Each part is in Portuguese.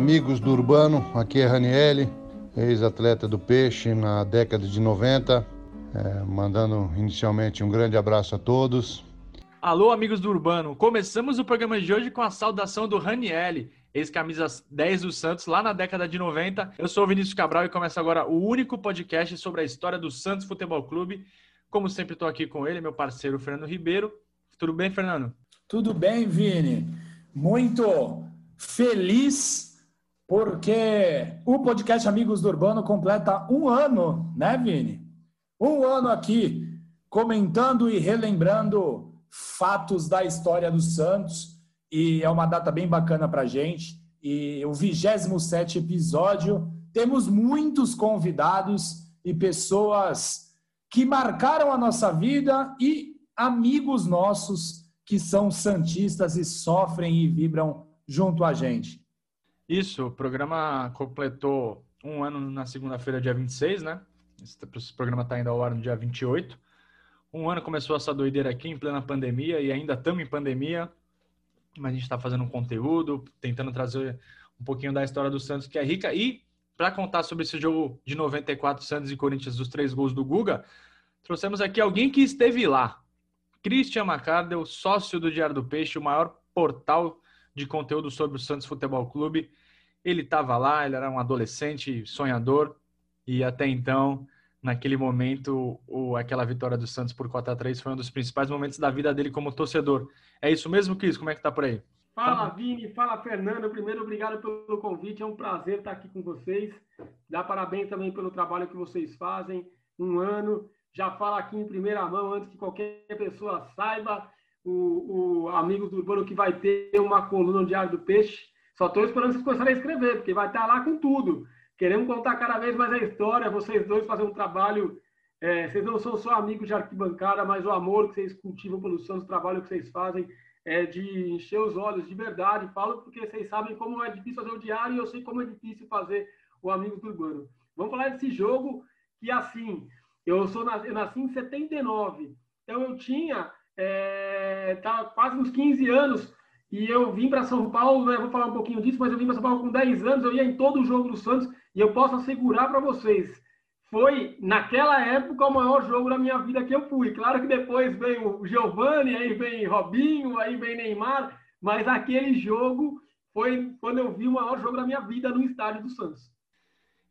Amigos do Urbano, aqui é Raniele, ex-atleta do Peixe na década de 90, é, mandando inicialmente um grande abraço a todos. Alô, amigos do Urbano, começamos o programa de hoje com a saudação do Raniele, ex-camisa 10 do Santos, lá na década de 90. Eu sou o Vinícius Cabral e começa agora o único podcast sobre a história do Santos Futebol Clube. Como sempre, estou aqui com ele, meu parceiro Fernando Ribeiro. Tudo bem, Fernando? Tudo bem, Vini. Muito feliz porque o podcast Amigos do Urbano completa um ano, né, Vini? Um ano aqui comentando e relembrando fatos da história do Santos e é uma data bem bacana para gente. E o 27 episódio, temos muitos convidados e pessoas que marcaram a nossa vida e amigos nossos que são santistas e sofrem e vibram junto a gente. Isso, o programa completou um ano na segunda-feira, dia 26, né? Esse programa está indo ao ar no dia 28. Um ano começou essa doideira aqui em plena pandemia e ainda estamos em pandemia, mas a gente está fazendo um conteúdo, tentando trazer um pouquinho da história do Santos, que é rica. E para contar sobre esse jogo de 94, Santos e Corinthians, dos três gols do Guga, trouxemos aqui alguém que esteve lá. Christian Macardel, sócio do Diário do Peixe, o maior portal de conteúdo sobre o Santos Futebol Clube. Ele estava lá, ele era um adolescente sonhador e até então, naquele momento, o, aquela vitória do Santos por 4 a 3 foi um dos principais momentos da vida dele como torcedor. É isso mesmo, Cris? Como é que tá por aí? Fala, Vini. Fala, Fernando. Primeiro, obrigado pelo convite. É um prazer estar aqui com vocês. Dá parabéns também pelo trabalho que vocês fazem. Um ano. Já fala aqui em primeira mão, antes que qualquer pessoa saiba o, o do Urbano que vai ter uma coluna no Diário do Peixe. Só estou esperando vocês começarem a escrever, porque vai estar lá com tudo. Queremos contar cada vez mais a história, vocês dois fazer um trabalho. É, vocês não são só amigos de arquibancada, mas o amor que vocês cultivam pelo Santos, o trabalho que vocês fazem é de encher os olhos de verdade. Falo porque vocês sabem como é difícil fazer o diário e eu sei como é difícil fazer o Amigos do Urbano. Vamos falar desse jogo que, assim, eu, sou, eu nasci em 79, então eu tinha é, tá quase uns 15 anos, e eu vim para São Paulo, né, vou falar um pouquinho disso, mas eu vim para São Paulo com 10 anos, eu ia em todo o jogo do Santos, e eu posso assegurar para vocês, foi naquela época o maior jogo da minha vida que eu fui. Claro que depois vem o Giovanni, aí vem Robinho, aí vem Neymar, mas aquele jogo foi quando eu vi o maior jogo da minha vida no estádio do Santos.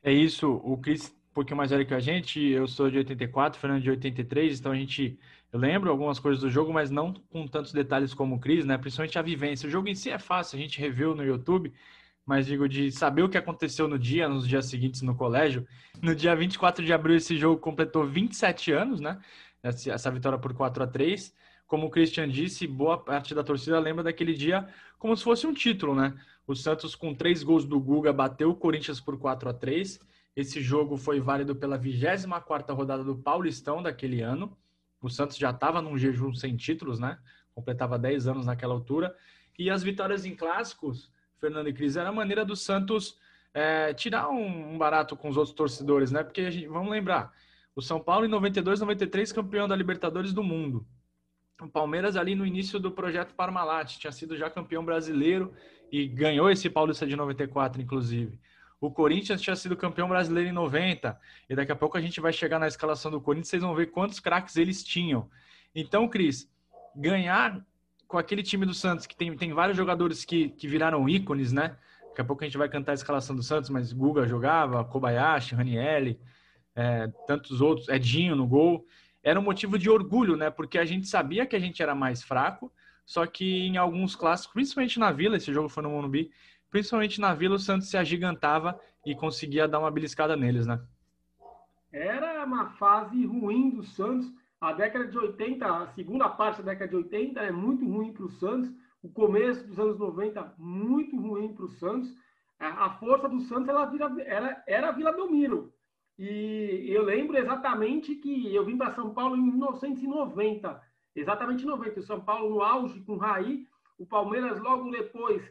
É isso, o Cris um pouquinho mais velho que a gente, eu sou de 84, Fernando de 83, então a gente eu lembro algumas coisas do jogo, mas não com tantos detalhes como o Cris, né? Principalmente a vivência. O jogo em si é fácil, a gente reviu no YouTube, mas digo de saber o que aconteceu no dia, nos dias seguintes no colégio. No dia 24 de abril, esse jogo completou 27 anos, né? Essa vitória por 4 a 3 Como o Christian disse, boa parte da torcida lembra daquele dia como se fosse um título, né? O Santos, com três gols do Guga, bateu o Corinthians por 4 a 3 Esse jogo foi válido pela 24 rodada do Paulistão daquele ano. O Santos já estava num jejum sem títulos, né? Completava 10 anos naquela altura. E as vitórias em clássicos, Fernando e Cris, era a maneira do Santos é, tirar um, barato com os outros torcedores, né? Porque gente, vamos lembrar, o São Paulo em 92, 93 campeão da Libertadores do Mundo. O Palmeiras ali no início do projeto Parmalat tinha sido já campeão brasileiro e ganhou esse Paulista de 94, inclusive. O Corinthians tinha sido campeão brasileiro em 90, e daqui a pouco a gente vai chegar na escalação do Corinthians, vocês vão ver quantos craques eles tinham. Então, Cris, ganhar com aquele time do Santos, que tem, tem vários jogadores que, que viraram ícones, né? Daqui a pouco a gente vai cantar a escalação do Santos, mas Guga jogava, Kobayashi, Ranielli, é, tantos outros, Edinho no gol. Era um motivo de orgulho, né? Porque a gente sabia que a gente era mais fraco, só que em alguns clássicos, principalmente na Vila, esse jogo foi no Morumbi, principalmente na Vila, o Santos se agigantava e conseguia dar uma beliscada neles, né? Era uma fase ruim do Santos. A década de 80, a segunda parte da década de 80 é muito ruim para o Santos. O começo dos anos 90, muito ruim para o Santos. A força do Santos ela vira, era, era a Vila Belmiro. E eu lembro exatamente que eu vim para São Paulo em 1990. Exatamente 90. O São Paulo no auge com o Raí. O Palmeiras logo depois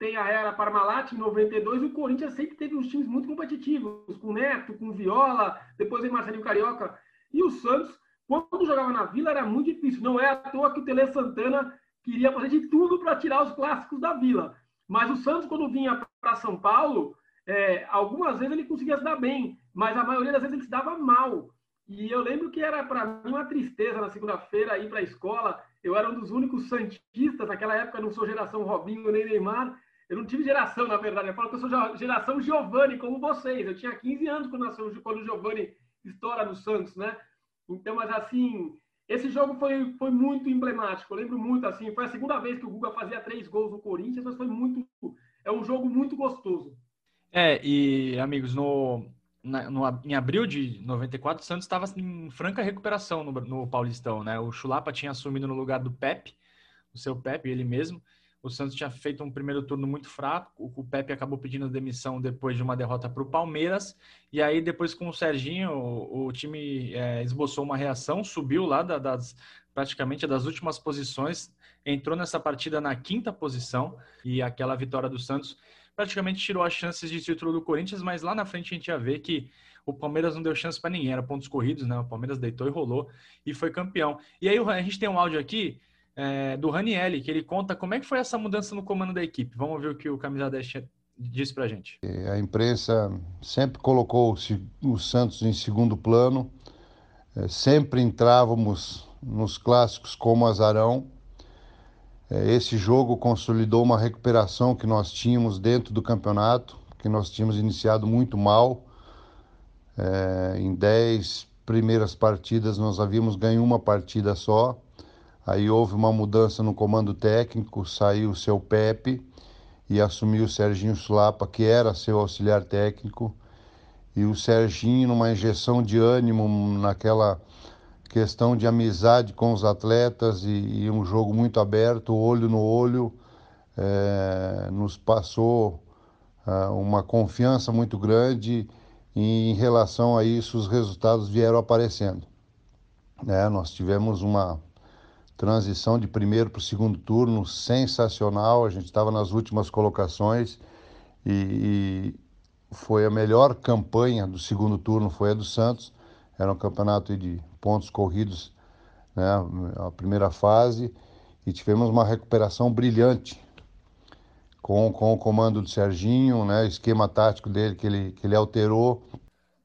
tem a era Parmalat em 92 e o Corinthians sempre teve uns times muito competitivos, com Neto, com Viola, depois vem Marcelinho Carioca. E o Santos, quando jogava na Vila, era muito difícil. Não é à toa que o Tele Santana queria fazer de tudo para tirar os clássicos da Vila. Mas o Santos, quando vinha para São Paulo, é, algumas vezes ele conseguia se dar bem, mas a maioria das vezes ele se dava mal. E eu lembro que era para mim uma tristeza na segunda-feira ir para a escola. Eu era um dos únicos santistas, naquela época não sou geração Robinho nem Neymar. Eu não tive geração, na verdade. Eu falo que eu sou geração Giovanni, como vocês. Eu tinha 15 anos quando, nasceu, quando o Giovanni estoura no Santos, né? Então, mas assim, esse jogo foi, foi muito emblemático. Eu lembro muito, assim, foi a segunda vez que o Guga fazia três gols no Corinthians, mas foi muito. É um jogo muito gostoso. É, e amigos, no, na, no, em abril de 94, o Santos estava em franca recuperação no, no, Paulistão, né? O Chulapa tinha assumido no lugar do Pepe, o seu Pepe, ele mesmo. O Santos tinha feito um primeiro turno muito fraco. O, Pepe acabou pedindo demissão depois de uma derrota para o Palmeiras. E aí, depois com o Serginho, o, o time é, esboçou uma reação, subiu lá da, das praticamente das últimas posições, entrou nessa partida na quinta posição. E aquela vitória do Santos praticamente tirou as chances de título do Corinthians, mas lá na frente a gente ia ver que o Palmeiras não deu chance para ninguém, era pontos corridos, né? O Palmeiras deitou e rolou e foi campeão. E aí a gente tem um áudio aqui é, do Ranielli, que ele conta como é que foi essa mudança no comando da equipe. Vamos ver o que o Camisa 10 disse para a gente. A imprensa sempre colocou o Santos em segundo plano, é, sempre entrávamos nos clássicos como azarão, é, esse jogo consolidou uma recuperação que nós tínhamos dentro do campeonato, que nós tínhamos iniciado muito mal. É, em dez primeiras partidas nós havíamos ganho uma partida só. Aí houve uma mudança no comando técnico, saiu o seu Pepe e assumiu o Serginho Sulapa, que era seu auxiliar técnico. E o Serginho, numa injeção de ânimo naquela questão de amizade com os atletas e, e um jogo muito aberto, olho no olho, é, nos passou é, uma confiança muito grande e em relação a isso os resultados vieram aparecendo. É, nós tivemos uma transição de primeiro para o segundo turno sensacional, a gente estava nas últimas colocações e, e foi a melhor campanha do segundo turno, foi a do Santos, era um campeonato de pontos corridos, né, a primeira fase, e tivemos uma recuperação brilhante com, com o comando do Serginho, né, esquema tático dele que ele, que ele alterou.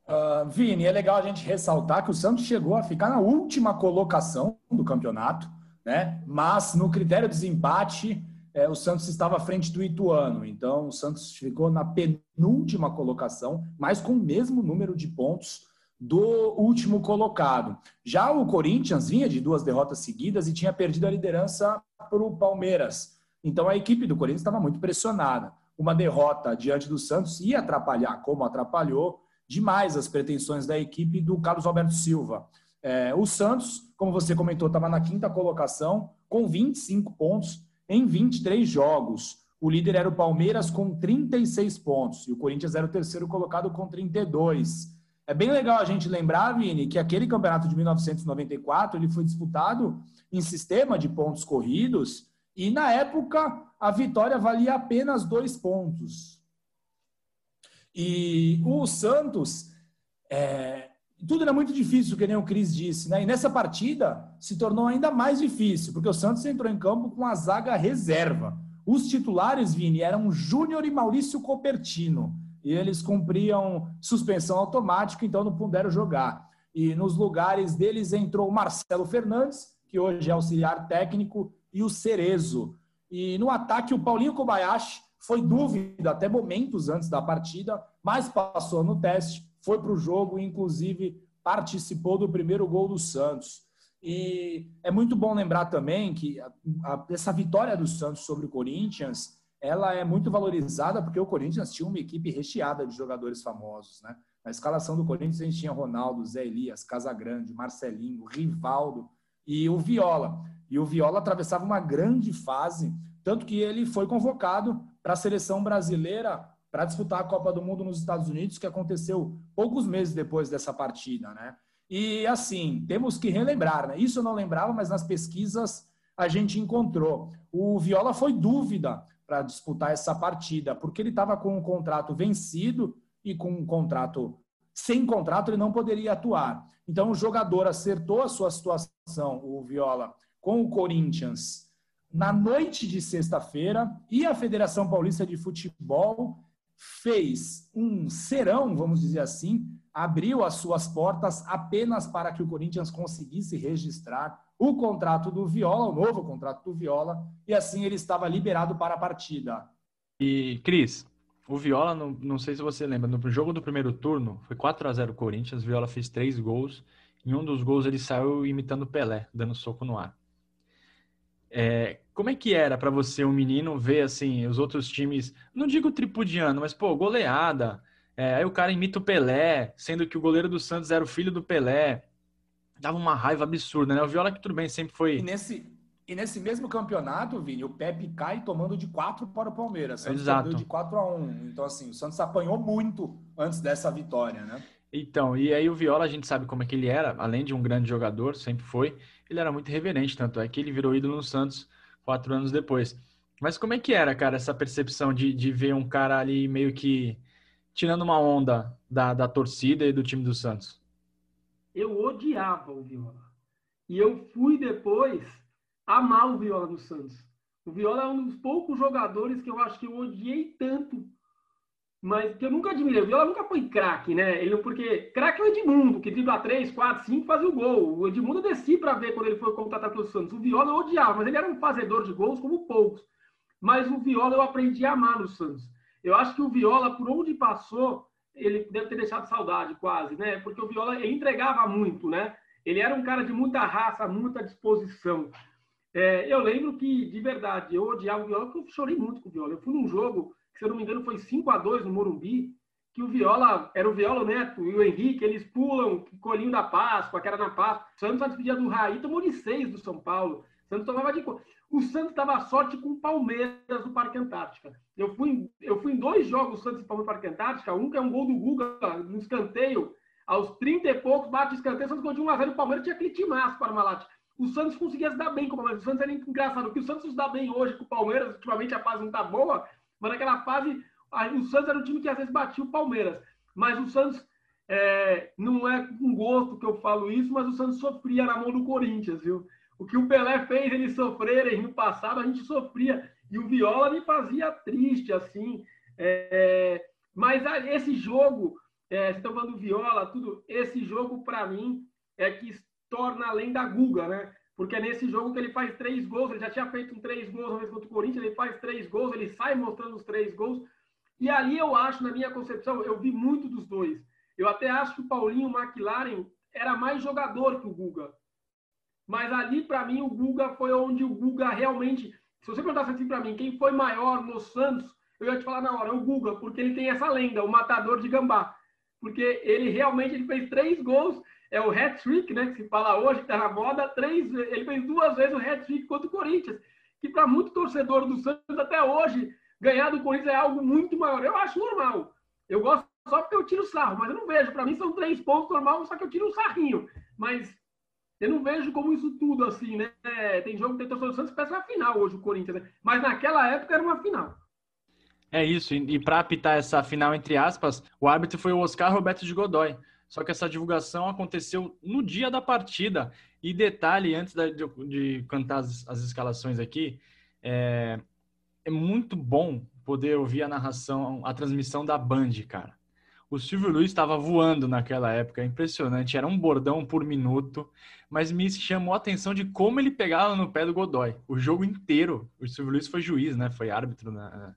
Uh, Vini, é legal a gente ressaltar que o Santos chegou a ficar na última colocação do campeonato, né? Mas no critério de desempate, é, o Santos estava à frente do Ituano. Então, o Santos ficou na penúltima colocação, mas com o mesmo número de pontos do último colocado. Já o Corinthians vinha de duas derrotas seguidas e tinha perdido a liderança para o Palmeiras. Então a equipe do Corinthians estava muito pressionada. Uma derrota diante do Santos ia atrapalhar, como atrapalhou demais as pretensões da equipe do Carlos Alberto Silva. É, o Santos, como você comentou, estava na quinta colocação, com 25 pontos em 23 jogos. O líder era o Palmeiras com 36 pontos e o Corinthians era o terceiro colocado com 32. É bem legal a gente lembrar, Vini, que aquele campeonato de 1994 ele foi disputado em sistema de pontos corridos e, na época, a vitória valia apenas dois pontos. E o Santos, é, tudo era muito difícil, que nem o Cris disse, né? E nessa partida se tornou ainda mais difícil, porque o Santos entrou em campo com a zaga reserva. Os titulares, Vini, eram Júnior e Maurício Copertino e eles cumpriam suspensão automática, então não puderam jogar. E nos lugares deles entrou o Marcelo Fernandes, que hoje é auxiliar técnico, e o Cerezo. E no ataque, o Paulinho Kobayashi foi dúvida até momentos antes da partida, mas passou no teste, foi para o jogo inclusive, participou do primeiro gol do Santos. E é muito bom lembrar também que a, a, essa vitória do Santos sobre o Corinthians ela é muito valorizada porque o Corinthians tinha uma equipe recheada de jogadores famosos, né? Na escalação do Corinthians a gente tinha Ronaldo, Zé Elias, Casagrande, Marcelinho, Rivaldo e o Viola. E o Viola atravessava uma grande fase, tanto que ele foi convocado para a seleção brasileira para disputar a Copa do Mundo nos Estados Unidos, que aconteceu poucos meses depois dessa partida, né? E assim, temos que relembrar, né? Isso eu não lembrava, mas nas pesquisas a gente encontrou. O Viola foi dúvida para disputar essa partida, porque ele estava com um contrato vencido e com um contrato sem contrato ele não poderia atuar. Então o jogador acertou a sua situação, o Viola, com o Corinthians na noite de sexta-feira e a Federação Paulista de Futebol fez um serão, vamos dizer assim, abriu as suas portas apenas para que o Corinthians conseguisse registrar o contrato do Viola, o novo contrato do Viola, e assim ele estava liberado para a partida. E, Cris, o Viola, não, não sei se você lembra, no jogo do primeiro turno, foi 4 a 0 Corinthians, Viola fez três gols, em um dos gols ele saiu imitando Pelé, dando soco no ar. É, como é que era para você, um menino, ver assim os outros times, não digo tripudiano, mas pô, goleada. É, aí o cara imita o Pelé, sendo que o goleiro do Santos era o filho do Pelé. Dava uma raiva absurda, né? O Viola que tudo bem, sempre foi. E nesse, e nesse mesmo campeonato, Vini, o Pepe cai tomando de 4 para o Palmeiras. Santos Exato. de 4 a 1. Então, assim, o Santos apanhou muito antes dessa vitória, né? Então, e aí o Viola, a gente sabe como é que ele era, além de um grande jogador, sempre foi, ele era muito reverente, tanto é que ele virou ídolo no Santos quatro anos depois. Mas como é que era, cara, essa percepção de, de ver um cara ali meio que tirando uma onda da, da torcida e do time do Santos? Eu odiava o Viola. E eu fui depois amar o Viola no Santos. O Viola é um dos poucos jogadores que eu acho que eu odiei tanto mas que eu nunca admirei. O Viola nunca foi craque, né? Ele, porque craque é o Edmundo, que dribla 3, 4, 5 fazia o gol. O Edmundo desci para ver quando ele foi contratado pelo Santos. O Viola eu odiava, mas ele era um fazedor de gols como poucos. Mas o Viola eu aprendi a amar no Santos. Eu acho que o Viola, por onde passou, ele deve ter deixado saudade quase, né? Porque o Viola ele entregava muito, né? Ele era um cara de muita raça, muita disposição. É, eu lembro que, de verdade, eu odiava o Viola, porque eu chorei muito com o Viola. Eu fui num jogo se eu não me engano, foi 5 a 2 no Morumbi, que o Viola, era o Viola Neto e o Henrique, eles pulam colinho da Páscoa, que era na Páscoa. O Santos, antes pedia do Raí, tomou de 6 do São Paulo. O Santos tomava de. O Santos dava sorte com o Palmeiras no Parque Antártica. Eu fui, eu fui em dois jogos Santos e Palmeiras no Parque Antártica. Um que é um gol do Guga no escanteio, aos 30 e poucos, bate o escanteio, o Santos gol de 1 a 0 o Palmeiras tinha aquele timaço para Malate. O Santos conseguia se dar bem com o Palmeiras. O Santos era engraçado. que o Santos se dá bem hoje com o Palmeiras, ultimamente a fase não tá boa, mas naquela fase, o Santos era um time que às vezes batia o Palmeiras. Mas o Santos, é, não é com gosto que eu falo isso, mas o Santos sofria na mão do Corinthians, viu? O que o Pelé fez eles sofrerem no passado, a gente sofria. E o Viola me fazia triste, assim. É, mas esse jogo, é, estão falando do Viola, tudo, esse jogo, para mim, é que torna além da Guga, né? Porque é nesse jogo que ele faz três gols, ele já tinha feito um três gols uma vez contra o Corinthians, ele faz três gols, ele sai mostrando os três gols, e ali eu acho, na minha concepção, eu vi muito dos dois. Eu até acho que o Paulinho McLaren era mais jogador que o Guga. Mas ali, para mim, o Guga foi onde o Guga realmente. Se você perguntasse assim para mim, quem foi maior no Santos, eu ia te falar na hora, o Guga, porque ele tem essa lenda, o matador de gambá. Porque ele realmente ele fez três gols é o hat-trick, né, que se fala hoje, que está na moda, três, ele fez duas vezes o hat-trick contra o Corinthians, que para muito torcedor do Santos até hoje, ganhar do Corinthians é algo muito maior. Eu acho normal. Eu gosto só porque eu tiro sarro, mas eu não vejo. Para mim são três pontos normal, só que eu tiro um sarrinho. Mas eu não vejo como isso tudo assim, né? Tem jogo que tem torcedor do Santos que parece uma final hoje o Corinthians, né? Mas naquela época era uma final. É isso, e, para apitar essa final, entre aspas, o árbitro foi o Oscar Roberto de Godoy. Só que essa divulgação aconteceu no dia da partida. E detalhe, antes de, de cantar as, as, escalações aqui, é, é muito bom poder ouvir a narração, a transmissão da Band, cara. O Silvio Luiz estava voando naquela época, é impressionante, era um bordão por minuto, mas me chamou a atenção de como ele pegava no pé do Godoy, o jogo inteiro. O Silvio Luiz foi juiz, né? Foi árbitro na,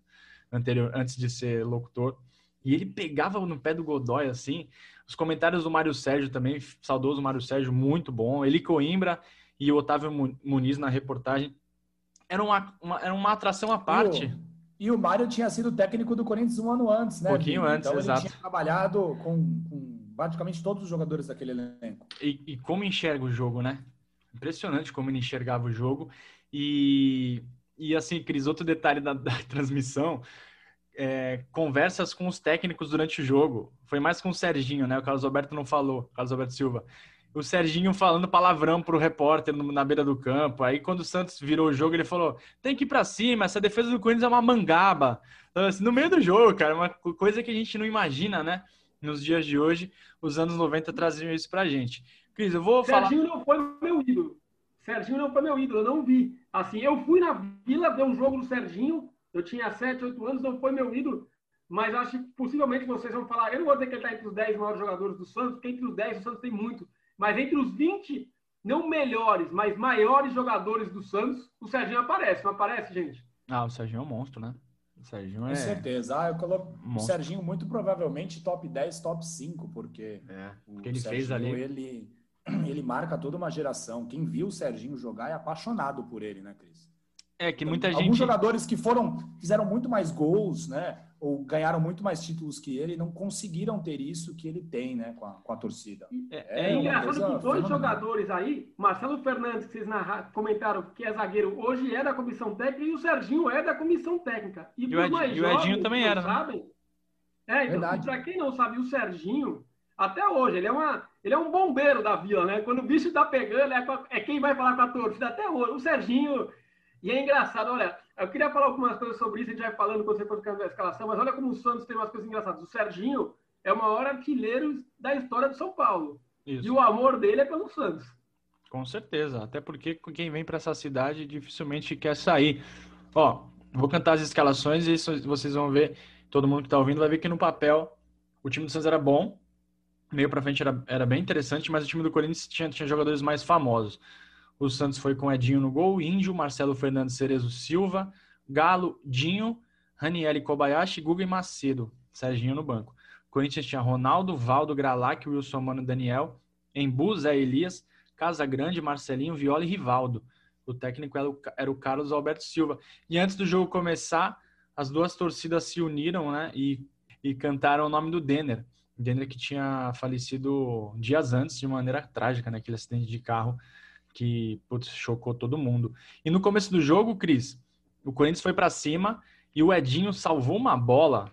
anterior, antes de ser locutor. E ele pegava no pé do Godoy assim. Os comentários do Mário Sérgio também, saudoso Mário Sérgio, muito bom. Eli Coimbra e o Otávio Muniz na reportagem. Era uma, uma era uma atração à parte. E o, e o Mário tinha sido técnico do Corinthians um ano antes, né? Um pouquinho antes, então, exato. Ele tinha trabalhado com, com praticamente todos os jogadores daquele elenco. E, e como enxerga o jogo, né? Impressionante como ele enxergava o jogo. E, e assim, Cris, outro detalhe da, da transmissão é, conversas com os técnicos durante o jogo. Foi mais com o Serginho, né? O Carlos Alberto não falou, Carlos Alberto Silva. O Serginho falando palavrão pro repórter na beira do campo. Aí, quando o Santos virou o jogo, ele falou: tem que ir pra cima, essa defesa do Corinthians é uma mangaba. Então, assim, no meio do jogo, cara, uma coisa que a gente não imagina, né? Nos dias de hoje, os anos 90 traziam isso pra gente. Cris, eu vou Serginho falar. Serginho não foi meu ídolo. Serginho não foi meu ídolo, eu não vi. Assim, eu fui na Vila ver um jogo do Serginho, eu tinha 7, 8 anos, não foi meu ídolo, mas acho que possivelmente vocês vão falar, eu não vou dizer que ele está entre os 10 maiores jogadores do Santos, porque entre os 10 o Santos tem muito, mas entre os 20, não melhores, mas maiores jogadores do Santos, o Serginho aparece, não aparece, gente? Ah, o Serginho é um monstro, né? O Serginho é... Com certeza. Ah, eu coloco monstro. o Serginho muito provavelmente top 10, top 5, porque, é, porque ele Serginho, fez ali. Ele, ele marca toda uma geração. Quem viu o Serginho jogar é apaixonado por ele, né, Cris? É que muita Alguns gente. Alguns jogadores que foram, fizeram muito mais gols, né? Ou ganharam muito mais títulos que ele, não conseguiram ter isso que ele tem, né? Com a, com a torcida. É, é, é engraçado que dois fenomenal. jogadores aí, Marcelo Fernandes, que vocês narraram, comentaram que é zagueiro, hoje é da comissão técnica, e o Serginho é da comissão técnica. E, e o, Ed, mais e o Edinho também era, né? sabem, né? É, então, para quem não sabe, o Serginho, até hoje, ele é, uma, ele é um bombeiro da vila, né? Quando o bicho tá pegando, é, é quem vai falar com a torcida até hoje. O Serginho e é engraçado, olha, eu queria falar algumas coisas sobre isso, a gente vai falando quando você for ficando na escalação, mas olha como o Santos tem umas coisas engraçadas. O Serginho é o maior artilheiro da história do São Paulo. Isso. E o amor dele é pelo Santos. Com certeza, até porque quem vem para essa cidade dificilmente quer sair. Ó, vou cantar as escalações e vocês vão ver, todo mundo que está ouvindo vai ver que no papel o time do Santos era bom, meio para frente era, era bem interessante, mas o time do Corinthians tinha, tinha jogadores mais famosos. O Santos foi com Edinho no gol, Índio, Marcelo Fernandes Cerezo Silva, Galo, Dinho, Raniel Kobayashi, Guga e Macedo, Serginho no banco. Corinthians tinha Ronaldo, Valdo, Gralac, Wilson Mano Daniel, Embu, Zé Elias, Casagrande, Marcelinho, Viola e Rivaldo. O técnico era o, era o Carlos Alberto Silva. E antes do jogo começar, as duas torcidas se uniram né, e, e cantaram o nome do Denner. Denner que tinha falecido dias antes de maneira trágica naquele acidente de carro que putz, chocou todo mundo. E no começo do jogo, Cris, o Corinthians foi para cima e o Edinho salvou uma bola,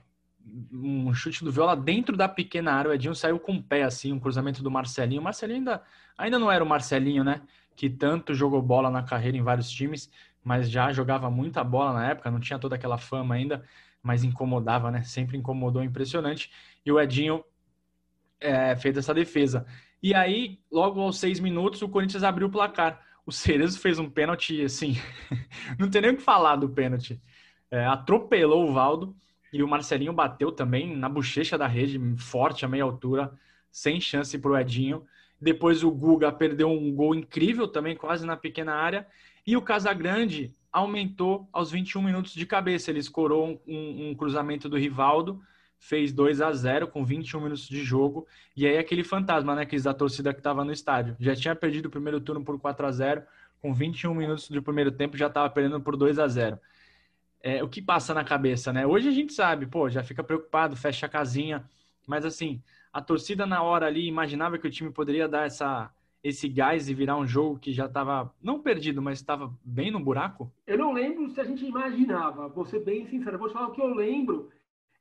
um chute do Viola dentro da pequena área. O Edinho saiu com o pé, assim, um cruzamento do Marcelinho. O Marcelinho ainda, ainda não era o Marcelinho, né? Que tanto jogou bola na carreira em vários times, mas já jogava muita bola na época, não tinha toda aquela fama ainda, mas incomodava, né? Sempre incomodou, impressionante. E o Edinho é, fez essa defesa. E aí, logo aos seis minutos, o Corinthians abriu o placar. O Cerezo fez um pênalti, assim, não tem nem o que falar do pênalti. É, atropelou o Valdo e o Marcelinho bateu também na bochecha da rede, forte a meia altura, sem chance para o Edinho. Depois o Guga perdeu um gol incrível também, quase na pequena área. E o Casagrande aumentou aos 21 minutos de cabeça. Ele escorou um, um cruzamento do Rivaldo fez 2 a 0 com 21 minutos de jogo. E aí aquele fantasma, né, que da torcida que estava no estádio. Já tinha perdido o primeiro turno por 4 a 0 com 21 minutos do primeiro tempo já estava perdendo por 2 a 0 é, O que passa na cabeça, né? Hoje a gente sabe, pô, já fica preocupado, fecha a casinha. Mas assim, a torcida na hora ali imaginava que o time poderia dar essa, esse gás e virar um jogo que já estava, não perdido, mas estava bem no buraco? Eu não lembro se a gente imaginava, vou ser bem sincero, vou te falar o que eu lembro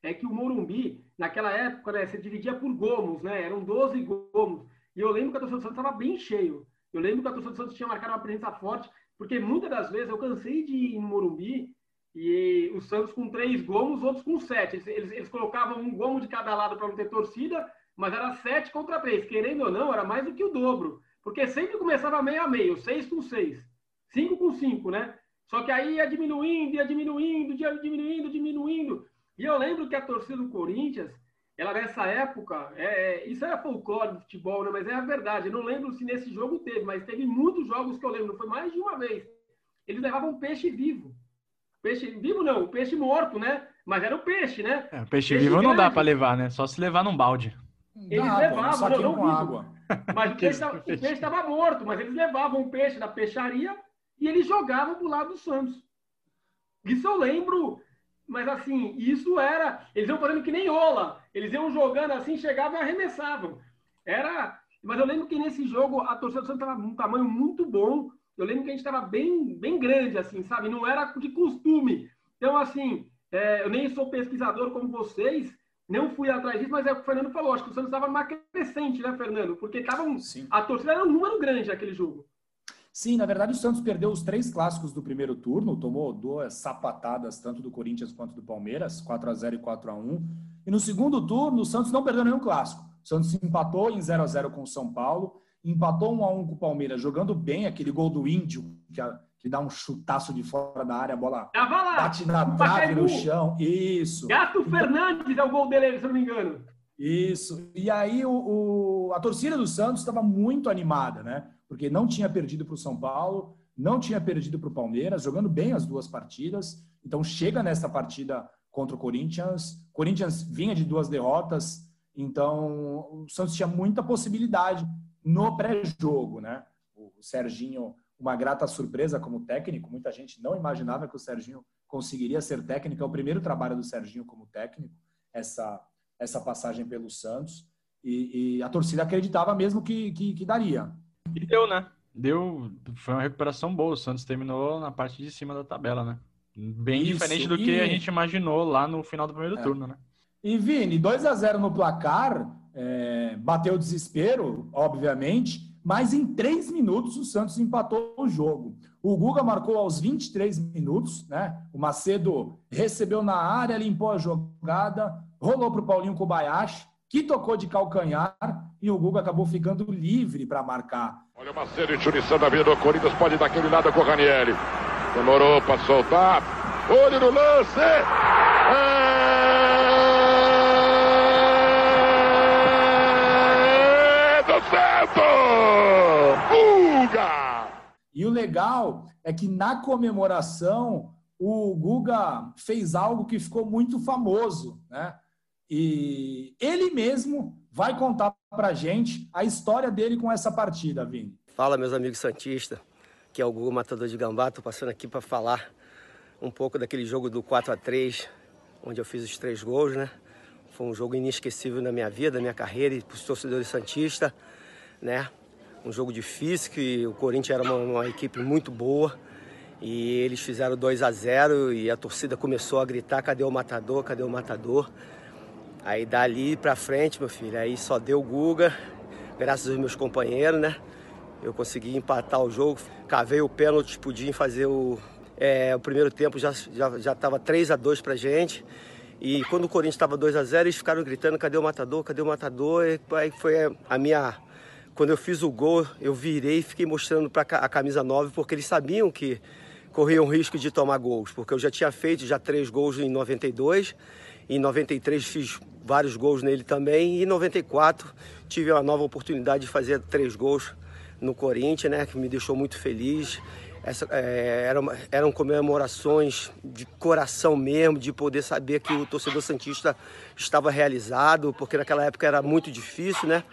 é que o Morumbi, naquela época, né, se dividia por gomos, né? Eram 12 gomos. E eu lembro que a torcida do Santos estava bem cheio. Eu lembro que a torcida do Santos tinha marcado uma presença forte, porque muitas das vezes eu cansei de ir no Morumbi e o Santos com três gomos, outros com sete. Eles, eles, eles colocavam um gomo de cada lado para não ter torcida, mas era sete contra três. Querendo ou não, era mais do que o dobro. Porque sempre começava meio a meio, seis com seis, cinco com cinco, né? Só que aí ia diminuindo, ia diminuindo, ia diminuindo, diminuindo. E eu lembro que a torcida do Corinthians, ela nessa época, é, é, isso era folclore do futebol, né? mas é a verdade. Eu não lembro se nesse jogo teve, mas teve muitos jogos que eu lembro, foi mais de uma vez. Eles levavam peixe vivo. Peixe vivo não, peixe morto, né? Mas era o peixe, né? É, peixe, peixe vivo grande. não dá para levar, né? Só se levar num balde. Eles dá, levavam, não, não com água. Mas o peixe estava morto, mas eles levavam o peixe da peixaria e eles jogavam pro lado do Santos. Isso eu lembro mas assim, isso era. Eles iam fazendo que nem Ola. Eles iam jogando assim, chegavam e arremessavam. Era. Mas eu lembro que nesse jogo a torcida do Santos estava um tamanho muito bom. Eu lembro que a gente estava bem, bem grande, assim, sabe? Não era de costume. Então, assim, é, eu nem sou pesquisador como vocês, não fui atrás disso, mas é o que o Fernando falou. Acho que o Santos estava numa crescente, né, Fernando? Porque tava um, a torcida era um número grande aquele jogo. Sim, na verdade o Santos perdeu os três clássicos do primeiro turno, tomou duas sapatadas tanto do Corinthians quanto do Palmeiras, 4 a 0 e 4 a 1. E no segundo turno o Santos não perdeu nenhum clássico. O Santos empatou em 0 a 0 com o São Paulo empatou um a um com o Palmeiras, jogando bem aquele gol do Índio, que, a, que dá um chutaço de fora da área, a bola bate na trave no chão. Isso. Gato então, Fernandes é o gol dele, se não me engano. Isso. E aí o, o a torcida do Santos estava muito animada, né? Porque não tinha perdido para o São Paulo, não tinha perdido para o Palmeiras, jogando bem as duas partidas. Então chega nessa partida contra o Corinthians. Corinthians vinha de duas derrotas, então o Santos tinha muita possibilidade no pré-jogo, né? O Serginho, uma grata surpresa como técnico, muita gente não imaginava que o Serginho conseguiria ser técnico. É o primeiro trabalho do Serginho como técnico, essa, essa passagem pelo Santos. E, e a torcida acreditava mesmo que, que, que daria. E deu, né? Deu, foi uma recuperação boa. O Santos terminou na parte de cima da tabela, né? Bem Isso, diferente do e... que a gente imaginou lá no final do primeiro é. turno, né? E Vini, 2 a 0 no placar, é, bateu o desespero, obviamente, mas em três minutos o Santos empatou o jogo. O Guga marcou aos 23 minutos, né? O Macedo recebeu na área, limpou a jogada, rolou para o Paulinho Kobayashi, que tocou de calcanhar e o Guga acabou ficando livre para marcar. Olha o Macedo injuriçando a vida do Corinthians, pode dar aquele lado com o Ranielli. Demorou para soltar. Olho no lance! É! Guga! E o legal é que na comemoração o Guga fez algo que ficou muito famoso, né? E ele mesmo vai contar pra gente a história dele com essa partida, Vini. Fala, meus amigos santistas, que é o Guga Matador de Gambá, tô passando aqui para falar um pouco daquele jogo do 4 a 3 onde eu fiz os três gols, né? Foi um jogo inesquecível na minha vida, na minha carreira e para os torcedores santistas, né? Um jogo difícil, que o Corinthians era uma, uma equipe muito boa e eles fizeram 2 a 0 e a torcida começou a gritar: cadê o matador? Cadê o matador? Aí dali para frente, meu filho, aí só deu Guga, graças aos meus companheiros, né? Eu consegui empatar o jogo, cavei o pênalti, podia fazer o, é, o primeiro tempo já já já estava 3 a 2 para gente. E quando o Corinthians estava 2 a 0 eles ficaram gritando: cadê o matador? Cadê o matador? E aí foi a minha. Quando eu fiz o gol, eu virei e fiquei mostrando para a camisa 9, porque eles sabiam que corriam risco de tomar gols, porque eu já tinha feito já três gols em 92, em 93 fiz vários gols nele também, e em 94 tive uma nova oportunidade de fazer três gols no Corinthians, né, que me deixou muito feliz. Essa, é, eram, eram comemorações de coração mesmo, de poder saber que o torcedor Santista estava realizado, porque naquela época era muito difícil, né?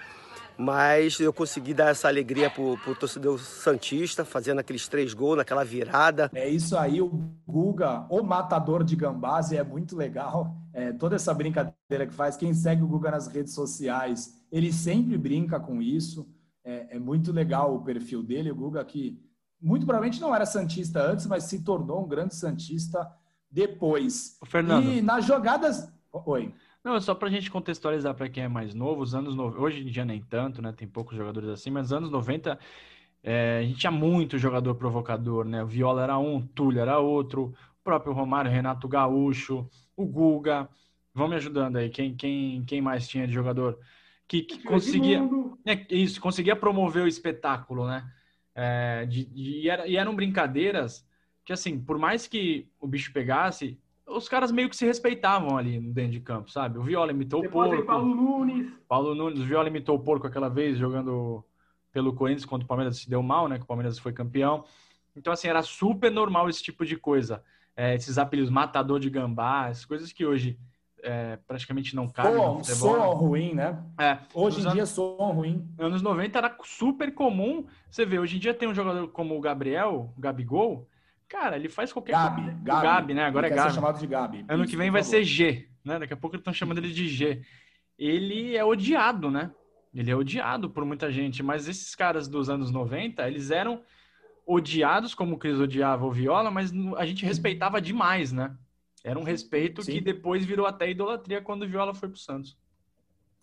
Mas eu consegui dar essa alegria pro, pro torcedor Santista, fazendo aqueles três gols naquela virada. É isso aí, o Guga, o matador de gambás, e é muito legal. É, toda essa brincadeira que faz, quem segue o Guga nas redes sociais, ele sempre brinca com isso. É, é muito legal o perfil dele, o Guga que muito provavelmente não era Santista antes, mas se tornou um grande Santista depois. O Fernando. E nas jogadas. Oi. Não, só para a gente contextualizar para quem é mais novo, os anos no... hoje em dia nem tanto, né? Tem poucos jogadores assim, mas nos anos 90 é, a gente tinha muito jogador provocador, né? O Viola era um, o Túlio era outro, o próprio Romário, Renato Gaúcho, o Guga. Vão me ajudando aí, quem, quem, quem mais tinha de jogador que, que conseguia. É, isso, conseguia promover o espetáculo, né? É, de, de, e, era, e eram brincadeiras que, assim, por mais que o bicho pegasse, os caras meio que se respeitavam ali dentro de campo, sabe? O Viola imitou Depois o porco. Paulo Nunes. Paulo Nunes, o Viola imitou o porco aquela vez, jogando pelo Corinthians, quando o Palmeiras se deu mal, né? Que o Palmeiras foi campeão. Então, assim, era super normal esse tipo de coisa. É, esses apelidos matador de gambá, essas coisas que hoje é, praticamente não cabem soam, no futebol. Soam ruim, né? É, hoje em dia soam ruim. Anos 90 era super comum. Você vê, hoje em dia tem um jogador como o Gabriel, o Gabigol. Cara, ele faz qualquer Gabi, coisa. Gabi, Gabi, né? Agora é Gabi. chamado de Gabi. Ano Isso, que vem vai favor. ser G, né? Daqui a pouco eles estão chamando ele de G. Ele é odiado, né? Ele é odiado por muita gente, mas esses caras dos anos 90, eles eram odiados como o Cris odiava o Viola, mas a gente respeitava demais, né? Era um respeito sim. que depois virou até idolatria quando o Viola foi para o Santos.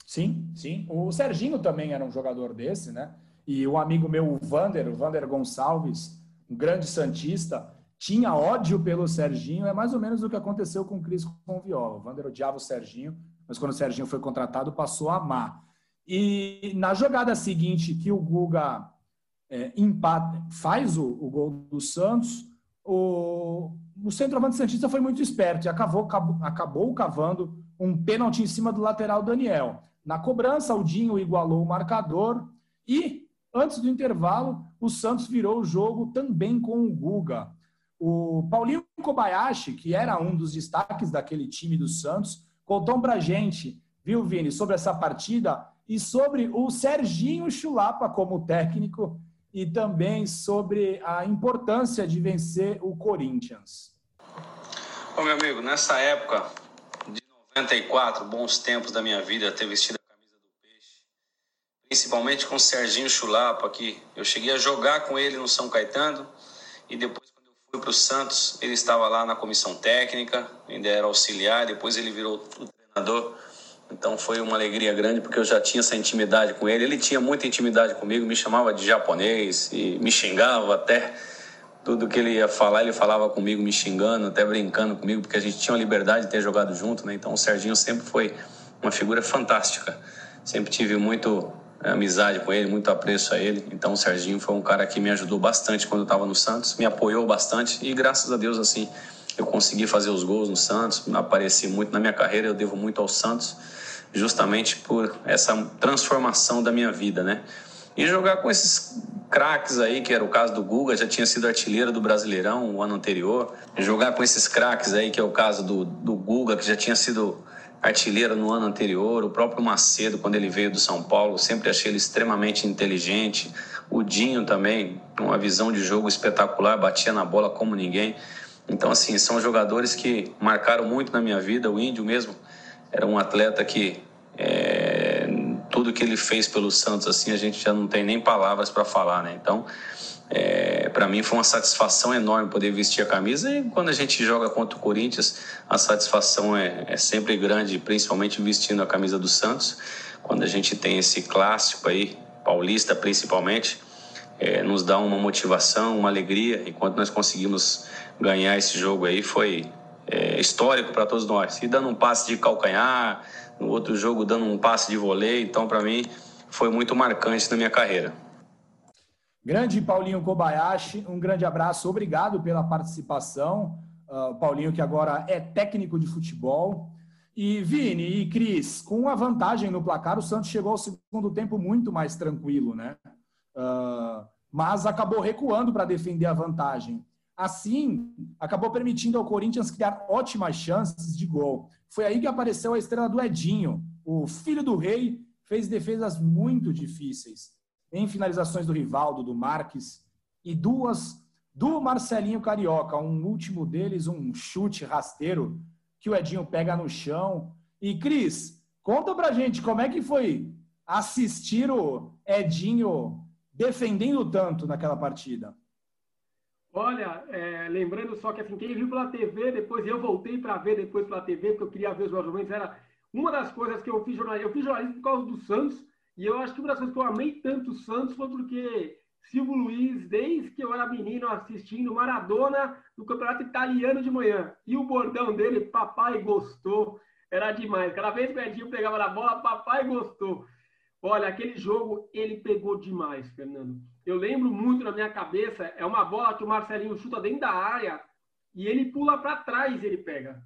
Sim, sim. O Serginho também era um jogador desse, né? E o amigo meu, o Vander, o Vander Gonçalves, um grande Santista, tinha ódio pelo Serginho. É mais ou menos o que aconteceu com o Cris com o Viola. O Vander odiava o Serginho, mas quando o Serginho foi contratado, passou a amar. E na jogada seguinte, que o Guga é, empata, faz o, o, gol do Santos, o, o centroavante Santista foi muito esperto e acabou, acabou, acabou cavando um pênalti em cima do lateral Daniel. Na cobrança, o Dinho igualou o marcador e, antes do intervalo, o Santos virou o jogo também com o Guga. O Paulinho Kobayashi, que era um dos destaques daquele time do Santos, contou para gente, viu, Vini, sobre essa partida e sobre o Serginho Chulapa como técnico e também sobre a importância de vencer o Corinthians. Ô, meu amigo, nessa época de 94, bons tempos da minha vida, ter vestido a camisa do Peixe, principalmente com o Serginho Chulapa, que eu cheguei a jogar com ele no São Caetano e depois fui para o Santos, ele estava lá na comissão técnica, ainda era auxiliar, depois ele virou treinador. Então foi uma alegria grande porque eu já tinha essa intimidade com ele. Ele tinha muita intimidade comigo, me chamava de japonês e me xingava até. Tudo que ele ia falar, ele falava comigo, me xingando, até brincando comigo, porque a gente tinha a liberdade de ter jogado junto, né? Então o Serginho sempre foi uma figura fantástica. Sempre tive muito amizade com ele, muito apreço a ele. Então o Serginho foi um cara que me ajudou bastante quando eu estava no Santos, me apoiou bastante e graças a Deus assim eu consegui fazer os gols no Santos, apareci muito na minha carreira, eu devo muito ao Santos justamente por essa transformação da minha vida, né? E jogar com esses craques aí, que era o caso do Guga, já tinha sido artilheiro do Brasileirão o ano anterior. Jogar com esses craques aí, que é o caso do, do Guga, que já tinha sido artilheiro no ano anterior. O próprio Macedo, quando ele veio do São Paulo, sempre achei ele extremamente inteligente. O Dinho também, uma visão de jogo espetacular, batia na bola como ninguém. Então, assim, são jogadores que marcaram muito na minha vida. O Índio mesmo era um atleta que é, tudo que ele fez pelo Santos assim a gente já não tem nem palavras para falar, né? Então, é, para mim foi uma satisfação enorme poder vestir a camisa e quando a gente joga contra o Corinthians a satisfação é, é sempre grande, principalmente vestindo a camisa do Santos. Quando a gente tem esse clássico aí, paulista principalmente, é, nos dá uma motivação, uma alegria. E quando nós conseguimos ganhar esse jogo aí, foi é, histórico para todos nós. E dando um passe de calcanhar, no outro jogo dando um passe de vôlei, então para mim foi muito marcante na minha carreira. Grande Paulinho Kobayashi, um grande abraço, obrigado pela participação. Uh, Paulinho, que agora é técnico de futebol. E Vini e Cris, com a vantagem no placar, o Santos chegou ao segundo tempo muito mais tranquilo, né? Uh, mas acabou recuando para defender a vantagem. Assim, acabou permitindo ao Corinthians criar ótimas chances de gol. Foi aí que apareceu a estrela do Edinho. O filho do rei fez defesas muito difíceis em finalizações do Rivaldo, do Marques e duas do Marcelinho Carioca. Um último deles, um chute rasteiro que o Edinho pega no chão. E Cris, conta pra gente como é que foi assistir o Edinho defendendo tanto naquela partida. Olha, é, lembrando só que assim, quem viu pela TV, depois eu voltei para ver depois pela TV, porque eu queria ver os jogos era uma das coisas que eu fiz jornalismo. Eu fiz jornalismo por causa do Santos, e eu acho que uma das coisas que eu amei tanto o Santos foi porque Silvio Luiz, desde que eu era menino assistindo Maradona no Campeonato Italiano de manhã, e o bordão dele, papai gostou, era demais. Cada vez que o Edinho pegava na bola, papai gostou. Olha, aquele jogo ele pegou demais, Fernando. Eu lembro muito na minha cabeça, é uma bola que o Marcelinho chuta dentro da área e ele pula para trás, ele pega.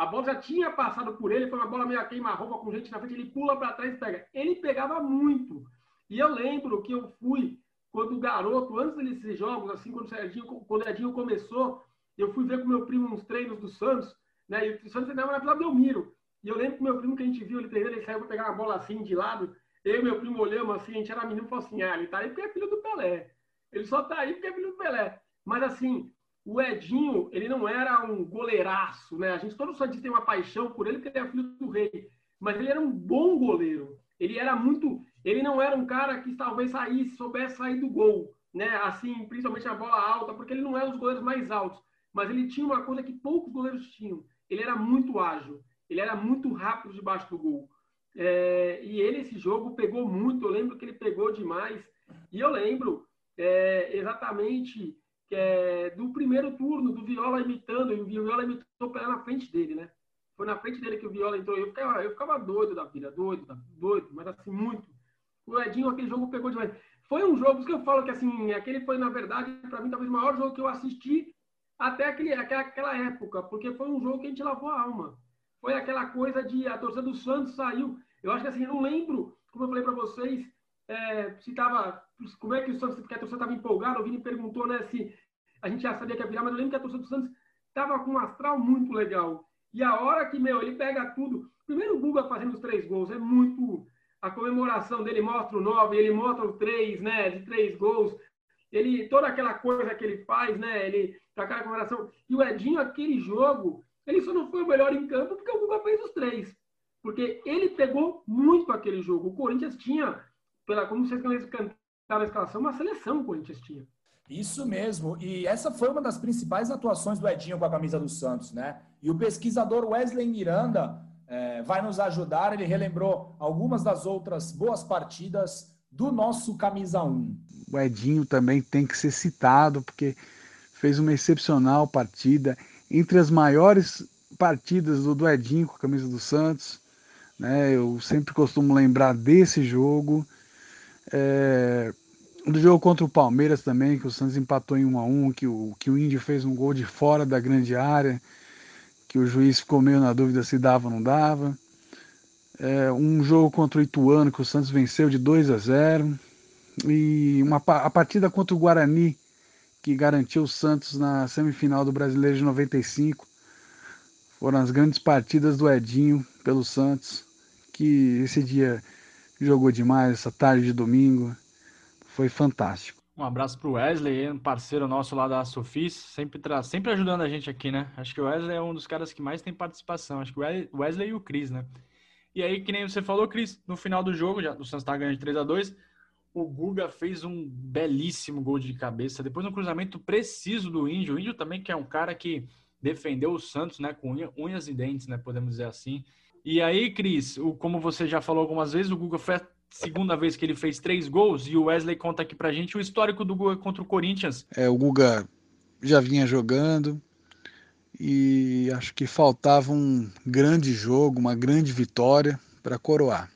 A bola já tinha passado por ele, foi uma bola meio queima-roupa com gente na frente, ele pula para trás e pega. Ele pegava muito. E eu lembro que eu fui quando o garoto, antes desses jogos, assim, quando o Serginho, quando o Edinho começou, eu fui ver com meu primo uns treinos do Santos, né? E o Santos treinava na Vila Belmiro. E eu lembro que meu primo que a gente viu ele treinando, ele saiu para pegar uma bola assim de lado, eu e meu primo olhamos assim, a gente era menino e falou assim: ah, ele tá aí porque é filho do Pelé. Ele só tá aí porque é filho do Pelé. Mas assim, o Edinho, ele não era um goleiraço, né? A gente, todo Santista tem uma paixão por ele porque ele é filho do rei. Mas ele era um bom goleiro. Ele era muito. Ele não era um cara que talvez saísse, soubesse sair do gol, né? Assim, principalmente na bola alta, porque ele não era um dos goleiros mais altos. Mas ele tinha uma coisa que poucos goleiros tinham. Ele era muito ágil. Ele era muito rápido debaixo do gol. É, e ele, esse jogo, pegou muito. Eu lembro que ele pegou demais. E eu lembro é, exatamente que é, do primeiro turno, do Viola imitando, e o Viola imitou o Pelé na frente dele, né? Foi na frente dele que o Viola entrou. Eu ficava, eu ficava doido da vida, doido, doido, mas assim, muito. O Edinho, aquele jogo pegou demais. Foi um jogo, que eu falo que assim, aquele foi, na verdade, para mim, talvez o maior jogo que eu assisti até aquele, aquela época, porque foi um jogo que a gente lavou a alma. Foi aquela coisa de a torcida do Santos saiu. Eu acho que assim, eu não lembro, como eu falei para vocês, é, se tava, como é que o Santos, porque a torcida estava empolgada, o Vini perguntou, né, se a gente já sabia que ia virar, mas eu lembro que a torcida do Santos estava com um astral muito legal. E a hora que, meu, ele pega tudo. Primeiro o Guga fazendo os três gols, é muito. A comemoração dele mostra o nove, ele mostra o três, né? De três gols. Ele, toda aquela coisa que ele faz, né? Ele, aquela comemoração. E o Edinho, aquele jogo, ele só não foi o melhor em campo porque o Guga fez os três. Porque ele pegou muito aquele jogo. O Corinthians tinha, pela, como vocês cantaram a escalação, uma seleção o Corinthians tinha. Isso mesmo. E essa foi uma das principais atuações do Edinho com a camisa do Santos, né? E o pesquisador Wesley Miranda é, vai nos ajudar. Ele relembrou algumas das outras boas partidas do nosso camisa 1. O Edinho também tem que ser citado, porque fez uma excepcional partida. Entre as maiores partidas do, do Edinho com a camisa do Santos. Né? Eu sempre costumo lembrar desse jogo. É, do jogo contra o Palmeiras também, que o Santos empatou em 1 a 1 que o, que o Índio fez um gol de fora da grande área, que o juiz ficou meio na dúvida se dava ou não dava. É, um jogo contra o Ituano, que o Santos venceu de 2 a 0. E uma, a partida contra o Guarani, que garantiu o Santos na semifinal do Brasileiro de 95. Foram as grandes partidas do Edinho pelo Santos, que esse dia jogou demais, essa tarde de domingo foi fantástico. Um abraço para o Wesley, um parceiro nosso lá da Sofis, sempre, tra... sempre ajudando a gente aqui, né? Acho que o Wesley é um dos caras que mais tem participação. Acho que o Wesley e o Cris, né? E aí, que nem você falou, Cris, no final do jogo, já, o Santos tá ganhando de 3 a 2 o Guga fez um belíssimo gol de cabeça, depois um cruzamento preciso do Índio. O Índio também que é um cara que defendeu o Santos, né, com unhas e dentes, né, podemos dizer assim. E aí, Cris, o, como você já falou algumas vezes, o Guga foi segunda vez que ele fez três gols e o Wesley conta aqui pra gente o histórico do Guga contra o Corinthians. É, o Guga já vinha jogando e acho que faltava um grande jogo, uma grande vitória para coroar.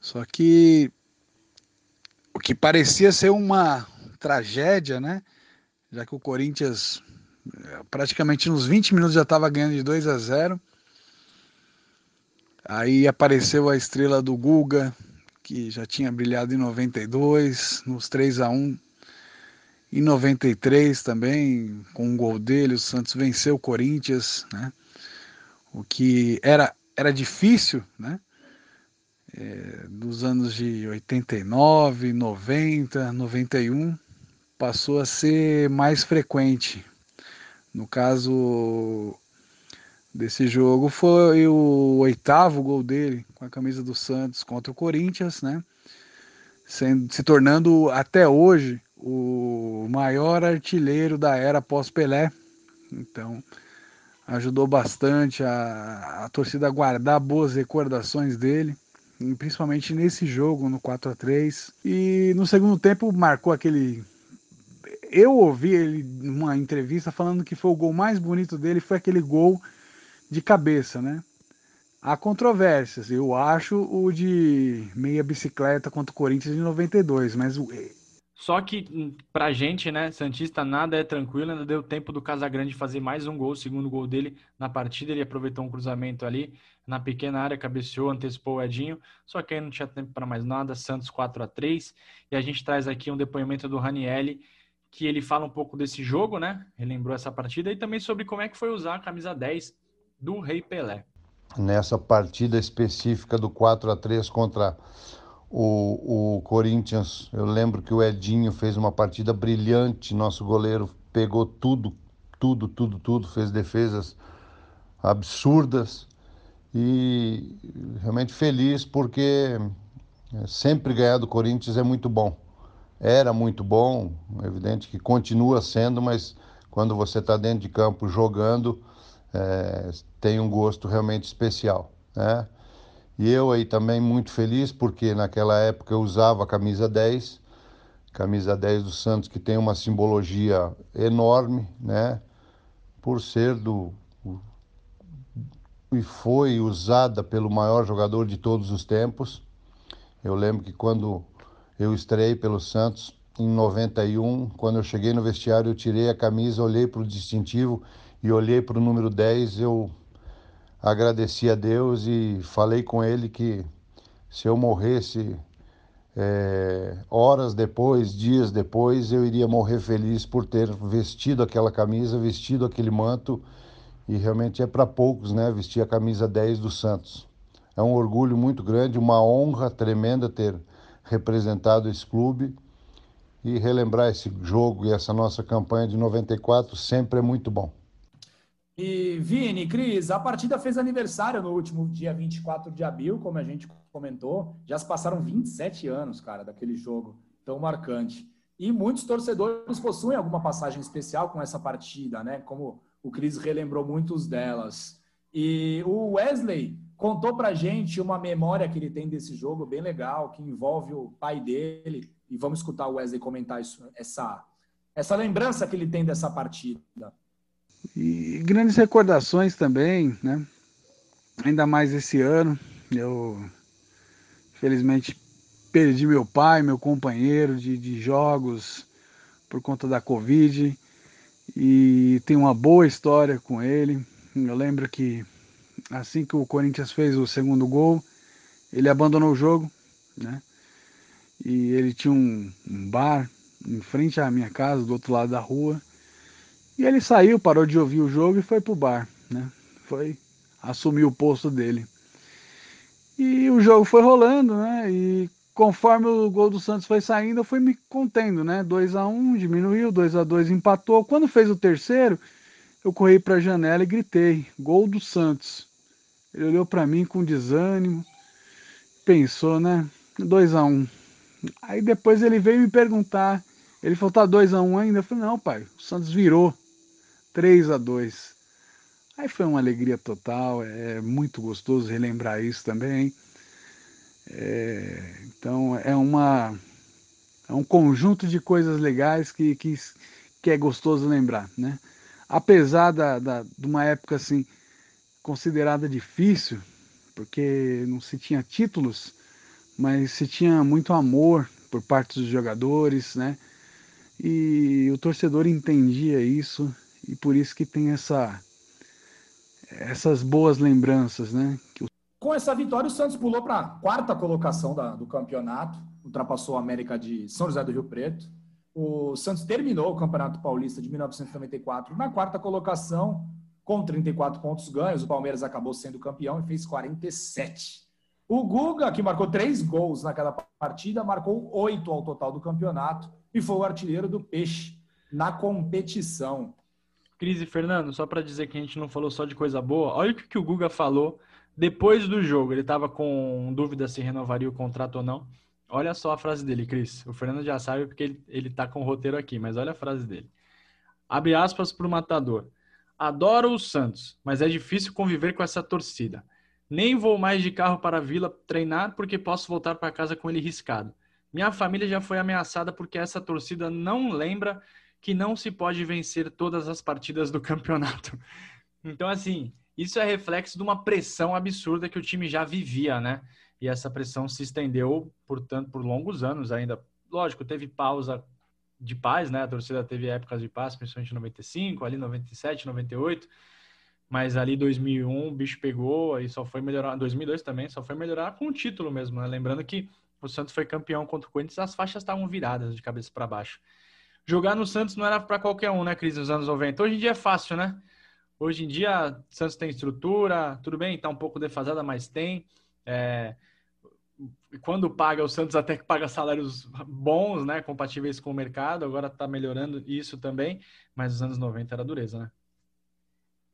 Só que o que parecia ser uma tragédia, né? Já que o Corinthians praticamente nos 20 minutos já estava ganhando de 2 a 0. Aí apareceu a estrela do Guga, que já tinha brilhado em 92, nos 3 a 1 em 93 também, com um gol dele, o Santos venceu o Corinthians, né? O que era, era difícil, né? É, dos anos de 89, 90, 91, passou a ser mais frequente. No caso, desse jogo foi o oitavo gol dele com a camisa do Santos contra o Corinthians, né? Sendo, se tornando até hoje o maior artilheiro da era pós-Pelé. Então, ajudou bastante a, a torcida a guardar boas recordações dele, principalmente nesse jogo, no 4 a 3 E no segundo tempo marcou aquele. Eu ouvi ele numa entrevista falando que foi o gol mais bonito dele, foi aquele gol de cabeça, né? Há controvérsias. Eu acho o de meia bicicleta contra o Corinthians de 92, mas o só que hum, pra gente, né, Santista, nada é tranquilo. Ainda deu tempo do Casagrande fazer mais um gol, o segundo gol dele na partida. Ele aproveitou um cruzamento ali na pequena área, cabeceou, antecipou o Edinho. Só que aí não tinha tempo para mais nada. Santos 4 a 3 E a gente traz aqui um depoimento do Ranielli, que ele fala um pouco desse jogo, né? Relembrou essa partida e também sobre como é que foi usar a camisa 10 do Rei Pelé. Nessa partida específica do 4 a 3 contra o, o Corinthians, eu lembro que o Edinho fez uma partida brilhante, nosso goleiro pegou tudo, tudo, tudo, tudo, fez defesas absurdas e realmente feliz porque sempre ganhar do Corinthians é muito bom. Era muito bom, é evidente que continua sendo, mas quando você está dentro de campo jogando, é, tem um gosto realmente especial, né? E eu aí também muito feliz porque naquela época eu usava a camisa 10, camisa 10 do Santos que tem uma simbologia enorme, né? Por ser do e foi usada pelo maior jogador de todos os tempos. Eu lembro que quando eu estreiei pelo Santos em 91, quando eu cheguei no vestiário, eu tirei a camisa, olhei para o distintivo e olhei para o número 10, eu agradeci a Deus e falei com ele que se eu morresse é, horas depois, dias depois, eu iria morrer feliz por ter vestido aquela camisa, vestido aquele manto. E realmente é para poucos, né? Vestir a camisa 10 do Santos. É um orgulho muito grande, uma honra tremenda ter representado esse clube. E relembrar esse jogo e essa nossa campanha de 94 sempre é muito bom. E Vini, Cris, a partida fez aniversário no último dia 24 de abril, como a gente comentou. Já se passaram 27 anos, cara, daquele jogo tão marcante. E muitos torcedores possuem alguma passagem especial com essa partida, né? Como o Cris relembrou muitos delas. E o Wesley contou pra gente uma memória que ele tem desse jogo bem legal, que envolve o pai dele. E vamos escutar o Wesley comentar isso, essa, essa lembrança que ele tem dessa partida. E grandes recordações também, né? Ainda mais esse ano. Eu, felizmente, perdi meu pai, meu companheiro de, de jogos por conta da Covid. E tenho uma boa história com ele. Eu lembro que assim que o Corinthians fez o segundo gol, ele abandonou o jogo, né? E ele tinha um, um bar em frente à minha casa, do outro lado da rua. E ele saiu, parou de ouvir o jogo e foi pro bar, né? Foi assumir o posto dele. E o jogo foi rolando, né? E conforme o gol do Santos foi saindo, eu fui me contendo, né? 2 a 1 diminuiu, 2 a 2 empatou. Quando fez o terceiro, eu corri para a janela e gritei: "Gol do Santos". Ele olhou para mim com desânimo, pensou, né? 2 a 1. Aí depois ele veio me perguntar, ele falou: "Tá 2 a 1 ainda?" Eu falei: "Não, pai, o Santos virou". 3 a 2. Aí foi uma alegria total, é muito gostoso relembrar isso também. É, então é uma é um conjunto de coisas legais que, que, que é gostoso lembrar, né? Apesar da, da, de uma época assim considerada difícil, porque não se tinha títulos, mas se tinha muito amor por parte dos jogadores, né? E o torcedor entendia isso e por isso que tem essa essas boas lembranças, né? Com essa vitória, o Santos pulou para a quarta colocação da, do campeonato, ultrapassou a América de São José do Rio Preto. O Santos terminou o Campeonato Paulista de 1994 na quarta colocação, com 34 pontos ganhos. O Palmeiras acabou sendo campeão e fez 47. O Guga, que marcou três gols naquela partida, marcou oito ao total do campeonato e foi o artilheiro do Peixe na competição. Cris e Fernando, só para dizer que a gente não falou só de coisa boa, olha o que o Guga falou depois do jogo. Ele estava com dúvida se renovaria o contrato ou não. Olha só a frase dele, Cris. O Fernando já sabe porque ele, ele tá com o roteiro aqui, mas olha a frase dele. Abre aspas para o matador. Adoro o Santos, mas é difícil conviver com essa torcida. Nem vou mais de carro para a vila treinar porque posso voltar para casa com ele riscado. Minha família já foi ameaçada porque essa torcida não lembra que não se pode vencer todas as partidas do campeonato. Então, assim, isso é reflexo de uma pressão absurda que o time já vivia, né? E essa pressão se estendeu, portanto, por longos anos ainda. Lógico, teve pausa de paz, né? A torcida teve épocas de paz, principalmente em 95, ali 97, 98. Mas ali 2001 o bicho pegou e só foi melhorar. 2002 também, só foi melhorar com o título mesmo, né? Lembrando que o Santos foi campeão contra o Corinthians, as faixas estavam viradas de cabeça para baixo jogar no Santos não era para qualquer um, né, Cris, nos anos 90. Hoje em dia é fácil, né? Hoje em dia, Santos tem estrutura, tudo bem, tá um pouco defasada, mas tem. É... Quando paga, o Santos até que paga salários bons, né? Compatíveis com o mercado, agora tá melhorando isso também, mas nos anos 90 era dureza, né?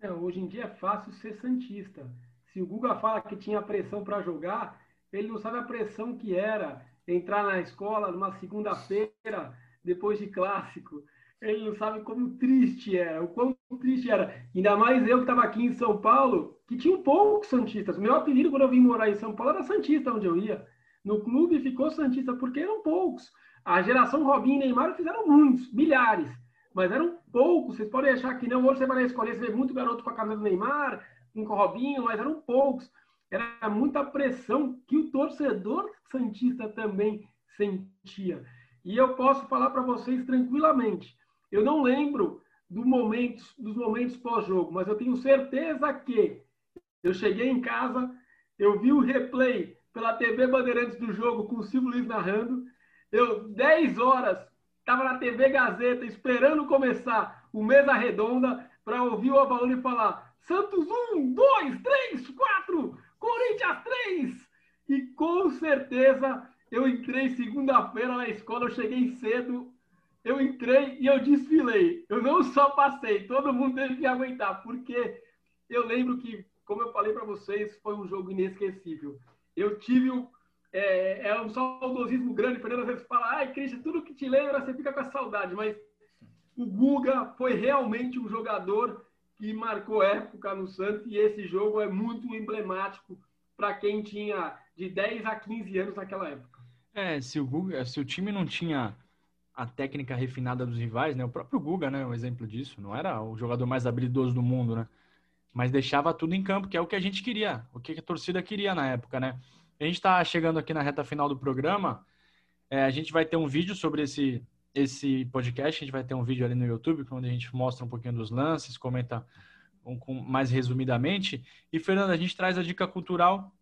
É, hoje em dia é fácil ser Santista. Se o Guga fala que tinha pressão para jogar, ele não sabe a pressão que era entrar na escola numa segunda-feira depois de clássico. Ele não sabe como triste era, o quão triste era. Ainda mais eu que estava aqui em São Paulo, que tinha um poucos Santistas. Meu apelido quando eu vim morar em São Paulo era Santista, onde eu ia. No clube ficou Santista, porque eram poucos. A geração Robinho e Neymar fizeram muitos, milhares. Mas eram poucos. Vocês podem achar que não. Hoje você vai escola, você vê muito garoto com a camisa do Neymar, com o Robinho, mas eram poucos. era muita pressão que o torcedor santista também sentia. E eu posso falar para vocês tranquilamente. Eu não lembro do momento, dos momentos pós-jogo, mas eu tenho certeza que eu cheguei em casa, eu vi o replay pela TV Bandeirantes do jogo com o Silvio Luiz narrando. Eu, 10 horas, estava na TV Gazeta esperando começar o Mesa Redonda para ouvir o Avalone falar Santos 1, 2, 3, 4, Corinthians 3. E com certeza eu entrei segunda-feira na escola, eu cheguei cedo, eu entrei e eu desfilei. Eu não só passei, todo mundo teve que aguentar, porque eu lembro que, como eu falei para vocês, foi um jogo inesquecível. Eu tive o. É, é um saudosismo grande. Fernando às vezes fala, ai, Cristian, tudo que te lembra, você fica com a saudade. Mas o Guga foi realmente um jogador que marcou época no Santos e esse jogo é muito emblemático para quem tinha de 10 a 15 anos naquela época. É, se o Guga, se o time não tinha a técnica refinada dos rivais, né? O próprio Guga, né, um exemplo disso, não era o jogador mais habilidoso do mundo, né? Mas deixava tudo em campo, que é o que a gente queria, o que a torcida queria na época, né? A gente está chegando aqui na reta final do programa. É, a gente vai ter um vídeo sobre esse esse podcast. A gente vai ter um vídeo ali no YouTube, onde a gente mostra um pouquinho dos lances, comenta um, um, mais resumidamente. E Fernando, a gente traz a dica cultural,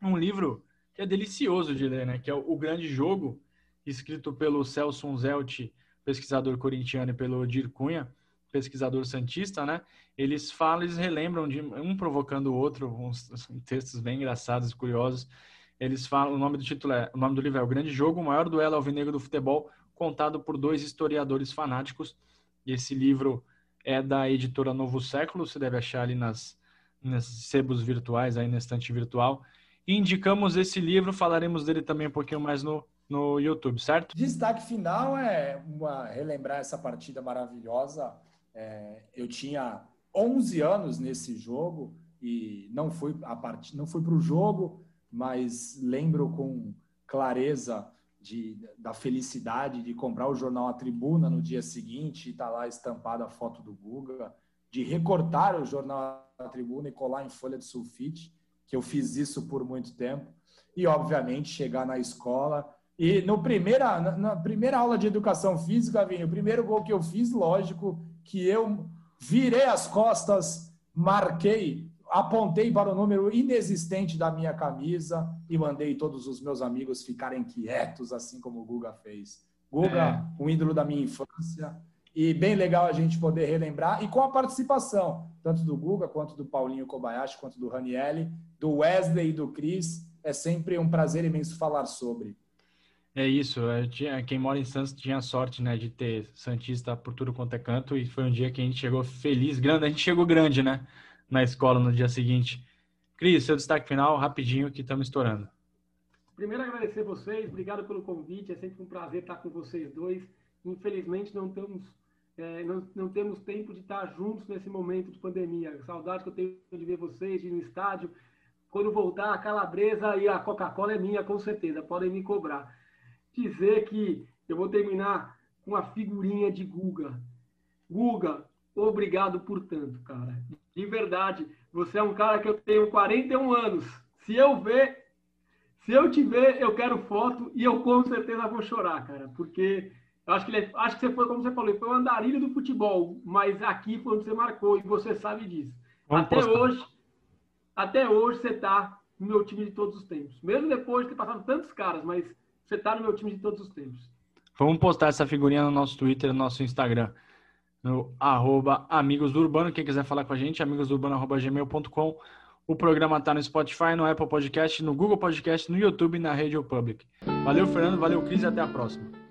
um livro que é delicioso de ler, né? Que é o, Grande Jogo escrito pelo Celso Unzelt, pesquisador corintiano, e pelo Dir Cunha, pesquisador santista, né? Eles falam, eles relembram de um provocando o outro, uns, uns textos bem engraçados e curiosos. Eles falam, o nome do título é, o nome do livro é O Grande Jogo, o maior duelo alvinegro do futebol, contado por dois historiadores fanáticos. E esse livro é da editora Novo Século, você deve achar ali nas, nas sebos virtuais, aí na estante virtual. Indicamos esse livro, falaremos dele também um pouquinho mais no, no YouTube, certo? Destaque final é uma, relembrar essa partida maravilhosa. É, eu tinha 11 anos nesse jogo e não fui a part... não fui para o jogo, mas lembro com clareza de, da felicidade de comprar o jornal A Tribuna no dia seguinte e tá lá estampada a foto do Guga, de recortar o jornal A Tribuna e colar em folha de sulfite, que eu fiz isso por muito tempo, e obviamente chegar na escola e no primeira, na primeira aula de educação física, Vinho, o primeiro gol que eu fiz, lógico, que eu virei as costas, marquei, apontei para o número inexistente da minha camisa e mandei todos os meus amigos ficarem quietos, assim como o Guga fez. Guga, é. um ídolo da minha infância, e bem legal a gente poder relembrar, e com a participação, tanto do Guga, quanto do Paulinho Kobayashi, quanto do Ranielli, do Wesley e do Cris, é sempre um prazer imenso falar sobre. É isso, tinha, quem mora em Santos tinha sorte, né, de ter Santista por tudo quanto é canto, e foi um dia que a gente chegou feliz, grande, a gente chegou grande, né, na escola no dia seguinte. Cris, seu destaque final, rapidinho, que estamos estourando. Primeiro, agradecer vocês, obrigado pelo convite, é sempre um prazer estar com vocês dois. Infelizmente, não temos, é, não, não temos tempo de estar juntos nesse momento de pandemia. Saudade que eu tenho de ver vocês, de ir no estádio. Quando voltar, a calabresa e a Coca-Cola é minha, com certeza, podem me cobrar dizer que eu vou terminar com a figurinha de Guga. Guga, obrigado por tanto, cara. De verdade, você é um cara que eu tenho 41 anos. Se eu ver, se eu te ver, eu quero foto e eu com certeza vou chorar, cara, porque eu acho que, ele, é, acho que você foi, como você falou, foi o andarilho do futebol, mas aqui foi onde você marcou e você sabe disso. Vamos até postar. hoje, até hoje você está no meu time de todos os tempos. Mesmo depois de ter passado tantos caras, mas você tá no meu time de todos os tempos. Vamos postar essa figurinha no nosso Twitter, no nosso Instagram. No arroba Amigos Urbano. Quem quiser falar com a gente, amigosdourbano.gmail.com. O programa está no Spotify, no Apple Podcast, no Google Podcast, no YouTube e na Rede Public. Valeu, Fernando. Valeu, Cris. E até a próxima.